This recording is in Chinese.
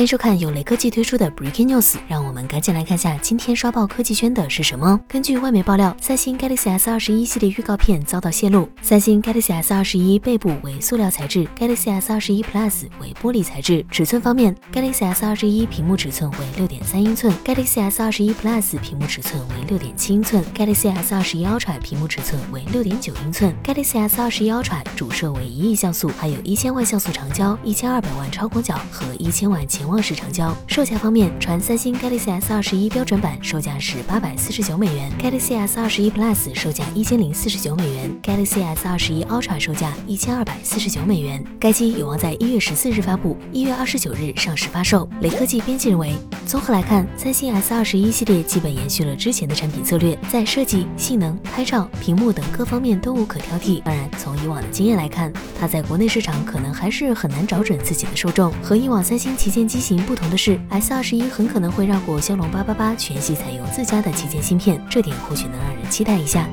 欢迎收看由雷科技推出的 Breaking News，让我们赶紧来看下今天刷爆科技圈的是什么。根据外媒爆料，三星 Galaxy S 二十一系列预告片遭到泄露，三星 Galaxy S 二十一背部为塑料材质，Galaxy S 二十一 Plus 为玻璃材质。尺寸方面，Galaxy S 二十一屏幕尺寸为六点三英寸，Galaxy S 二十一 Plus 屏幕尺寸为六点七英寸，Galaxy S 二十一 Ultra 屏幕尺寸为六点九英寸，Galaxy S 二十一 Ultra 主摄为一亿像素，还有一千万像素长焦、一千二百万超广角和一千万潜望式成交。售价方面，传三星 Galaxy S 二十一标准版售价是八百四十九美元，Galaxy S 二十一 Plus 售价一千零四十九美元，Galaxy S 二十一 Ultra 售价一千二百四十九美元。该机有望在一月十四日发布，一月二十九日上市发售。雷科技编辑认为，综合来看，三星 S 二十一系列基本延续了之前的产品策略，在设计、性能、拍照、屏幕等各方面都无可挑剔。当然，从以往的经验来看，它在国内市场可能还是很难找准自己的受众。和以往三星旗舰机型不同的是。S 二十一很可能会绕过骁龙八八八，全系采用自家的旗舰芯片，这点或许能让人期待一下。